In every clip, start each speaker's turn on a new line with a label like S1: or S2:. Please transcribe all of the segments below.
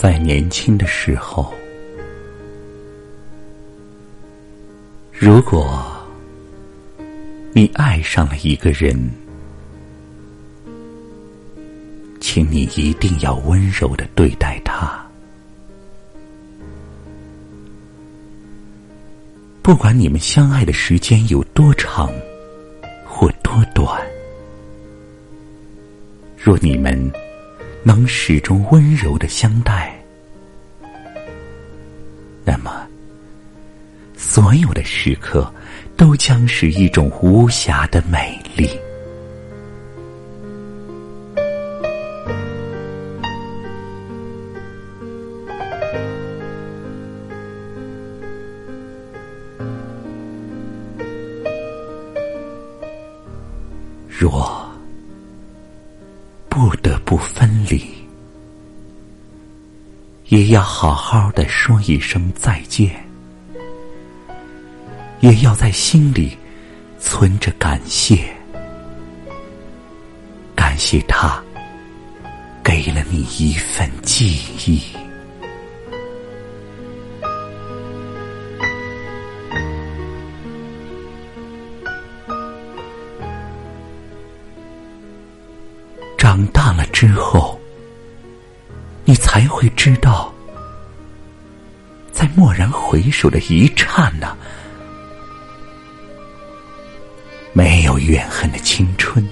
S1: 在年轻的时候，如果你爱上了一个人，请你一定要温柔的对待他。不管你们相爱的时间有多长或多短，若你们。能始终温柔的相待，那么所有的时刻都将是一种无瑕的美丽。若。不得不分离，也要好好的说一声再见，也要在心里存着感谢，感谢他给了你一份记忆。长大了之后，你才会知道，在蓦然回首的一刹那，没有怨恨的青春，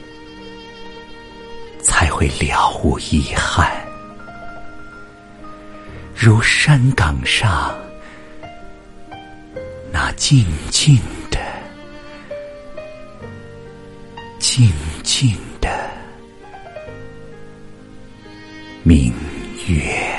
S1: 才会了无遗憾。如山岗上那静静的、静静的。明 Yeah.